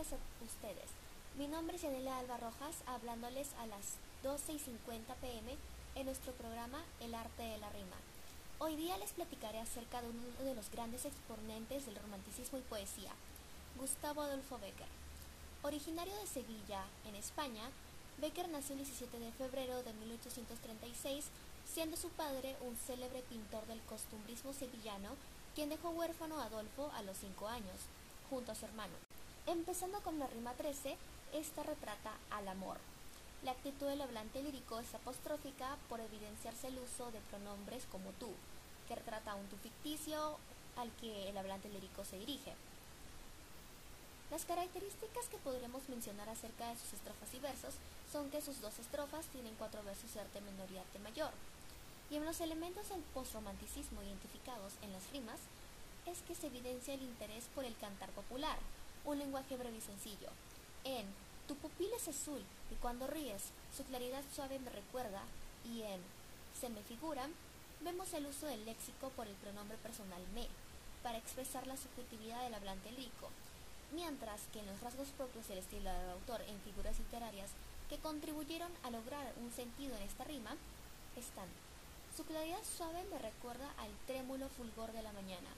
a ustedes. Mi nombre es Yanela Alba Rojas, hablándoles a las 12 y 50 pm en nuestro programa El arte de la rima. Hoy día les platicaré acerca de uno de los grandes exponentes del romanticismo y poesía, Gustavo Adolfo Becker. Originario de Sevilla, en España, Becker nació el 17 de febrero de 1836, siendo su padre un célebre pintor del costumbrismo sevillano, quien dejó huérfano a Adolfo a los 5 años, junto a su hermano. Empezando con la rima 13, esta retrata al amor. La actitud del hablante lírico es apostrófica por evidenciarse el uso de pronombres como tú, que retrata a un tú ficticio al que el hablante lírico se dirige. Las características que podremos mencionar acerca de sus estrofas y versos son que sus dos estrofas tienen cuatro versos de arte menor y arte mayor. Y en los elementos del postromanticismo identificados en las rimas es que se evidencia el interés por el cantar popular, un lenguaje breve y sencillo. En Tu pupila es azul y cuando ríes su claridad suave me recuerda y en Se me figuran vemos el uso del léxico por el pronombre personal me para expresar la subjetividad del hablante lírico, mientras que en los rasgos propios del estilo del autor en figuras literarias que contribuyeron a lograr un sentido en esta rima están su claridad suave me recuerda al trémulo fulgor de la mañana,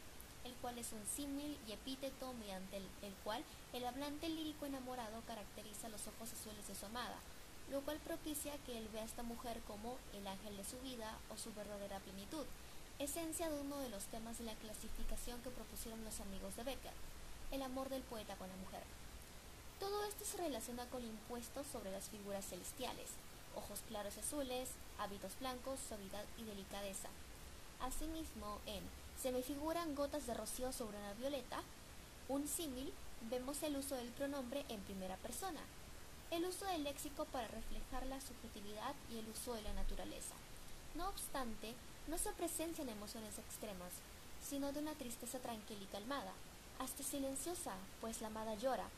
el cual es un símil y epíteto mediante el, cual el hablante lírico enamorado caracteriza los ojos azules de su amada, lo cual propicia que él vea a esta mujer como el ángel de su vida o su verdadera plenitud, esencia de uno de los temas de la clasificación que propusieron los amigos de Becker, el amor del poeta con la mujer. Todo esto se relaciona con el impuesto sobre las figuras celestiales, ojos claros azules, hábitos blancos, suavidad y delicadeza. Asimismo, en Se me figuran gotas de rocío sobre una violeta, un símil, vemos el uso del pronombre en primera persona, el uso del léxico para reflejar la subjetividad y el uso de la naturaleza. No obstante, no se presencian emociones extremas, sino de una tristeza tranquila y calmada, hasta silenciosa, pues la amada llora,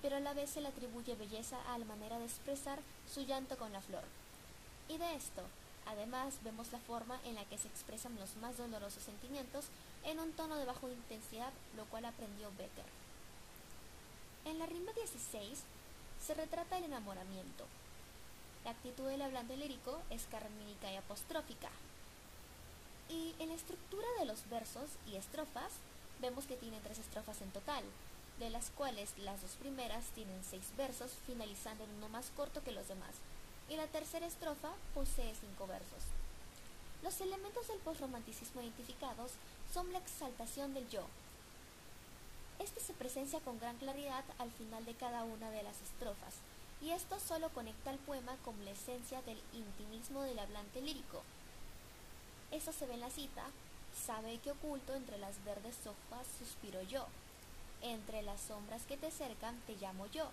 pero a la vez se le atribuye belleza a la manera de expresar su llanto con la flor. Y de esto, además, vemos la forma en la que se expresan los más dolorosos sentimientos en un tono de baja intensidad, lo cual aprendió Becker. En la rima 16 se retrata el enamoramiento. La actitud del hablante lírico es carmínica y apostrófica. Y en la estructura de los versos y estrofas vemos que tiene tres estrofas en total, de las cuales las dos primeras tienen seis versos, finalizando en uno más corto que los demás, y la tercera estrofa posee cinco versos. Los elementos del posromanticismo identificados son la exaltación del yo. Este se presencia con gran claridad al final de cada una de las estrofas, y esto solo conecta el poema con la esencia del intimismo del hablante lírico. Esto se ve en la cita, sabe que oculto entre las verdes hojas suspiro yo, entre las sombras que te cercan te llamo yo,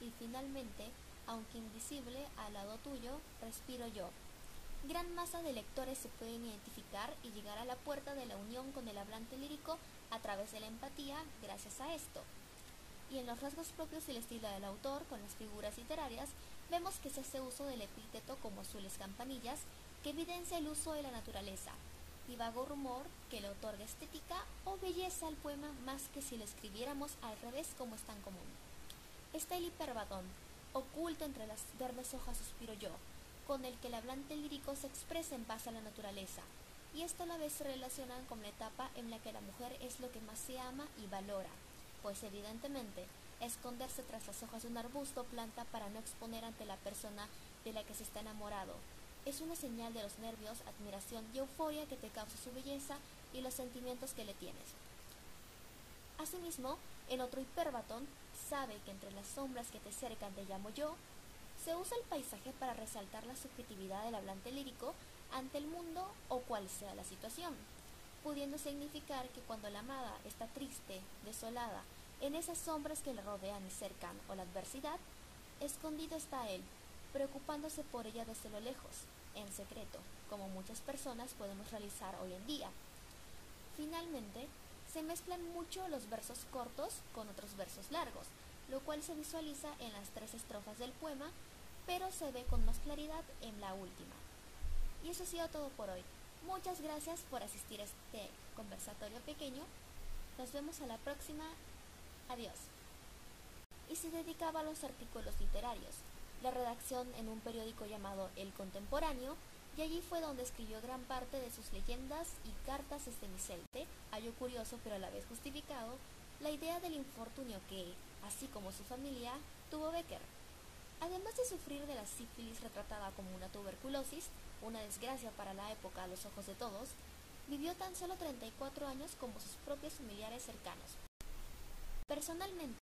y finalmente, aunque invisible al lado tuyo, respiro yo. Gran masa de lectores se pueden identificar y llegar a la puerta de la unión con el hablante lírico a través de la empatía gracias a esto. Y en los rasgos propios del estilo del autor, con las figuras literarias, vemos que se hace uso del epíteto como azules campanillas, que evidencia el uso de la naturaleza, y vago rumor que le otorga estética o belleza al poema más que si lo escribiéramos al revés como es tan común. Está el hiperbatón, oculto entre las verdes hojas suspiro yo, con el que el hablante lírico se expresa en paz a la naturaleza, y esto a la vez se relaciona con la etapa en la que la mujer es lo que más se ama y valora, pues evidentemente esconderse tras las hojas de un arbusto planta para no exponer ante la persona de la que se está enamorado, es una señal de los nervios, admiración y euforia que te causa su belleza y los sentimientos que le tienes. Asimismo, en otro hiperbatón, sabe que entre las sombras que te cercan te llamo yo, se usa el paisaje para resaltar la subjetividad del hablante lírico ante el mundo o cual sea la situación, pudiendo significar que cuando la amada está triste, desolada, en esas sombras que le rodean y cercan o la adversidad, escondido está él, preocupándose por ella desde lo lejos, en secreto, como muchas personas podemos realizar hoy en día. Finalmente, se mezclan mucho los versos cortos con otros versos largos, lo cual se visualiza en las tres estrofas del poema, pero se ve con más claridad en la última. Y eso ha sido todo por hoy. Muchas gracias por asistir a este conversatorio pequeño. Nos vemos a la próxima. Adiós. y se dedicaba a los artículos literarios, la redacción en un periódico llamado El Contemporáneo, y allí fue donde escribió gran parte de sus leyendas y cartas desde Micelte, hallo curioso pero a la vez justificado, la idea del infortunio que, así como su familia, tuvo Becker. Además de sufrir de la sífilis retratada como una tuberculosis, una desgracia para la época a los ojos de todos, vivió tan solo 34 años como sus propios familiares cercanos. Personalmente,